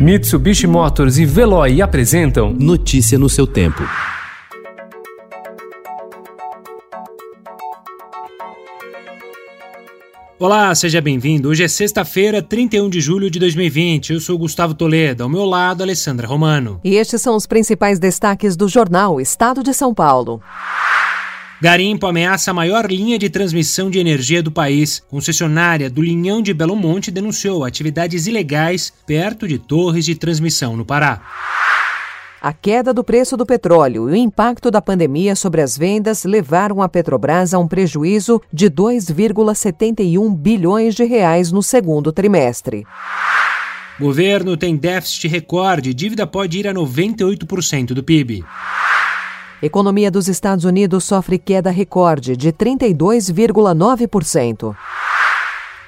Mitsubishi Motors e Veloy apresentam Notícia no seu tempo. Olá, seja bem-vindo. Hoje é sexta-feira, 31 de julho de 2020. Eu sou Gustavo Toledo, ao meu lado, Alessandra Romano. E estes são os principais destaques do jornal Estado de São Paulo. Garimpo ameaça a maior linha de transmissão de energia do país. Concessionária do Linhão de Belo Monte denunciou atividades ilegais perto de torres de transmissão no Pará. A queda do preço do petróleo e o impacto da pandemia sobre as vendas levaram a Petrobras a um prejuízo de 2,71 bilhões de reais no segundo trimestre. Governo tem déficit recorde, dívida pode ir a 98% do PIB. Economia dos Estados Unidos sofre queda recorde de 32,9%.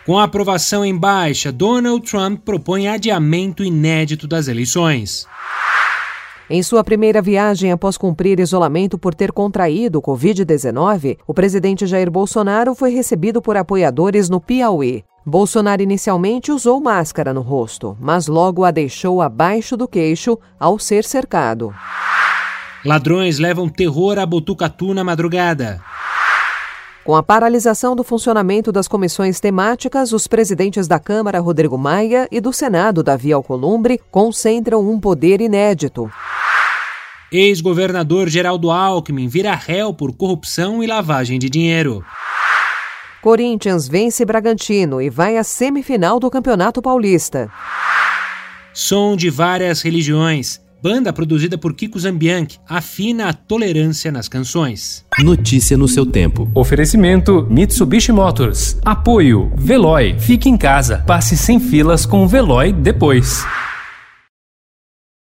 Com a aprovação em baixa, Donald Trump propõe adiamento inédito das eleições. Em sua primeira viagem após cumprir isolamento por ter contraído o Covid-19, o presidente Jair Bolsonaro foi recebido por apoiadores no Piauí. Bolsonaro inicialmente usou máscara no rosto, mas logo a deixou abaixo do queixo ao ser cercado. Ladrões levam terror a Botucatu na madrugada. Com a paralisação do funcionamento das comissões temáticas, os presidentes da Câmara, Rodrigo Maia, e do Senado, Davi Alcolumbre, concentram um poder inédito. Ex-governador Geraldo Alckmin vira réu por corrupção e lavagem de dinheiro. Corinthians vence Bragantino e vai à semifinal do Campeonato Paulista. Som de várias religiões. Banda produzida por Kiko Zambianchi afina a tolerância nas canções. Notícia no seu tempo. Oferecimento Mitsubishi Motors. Apoio Veloy. Fique em casa. Passe sem filas com o Veloy depois.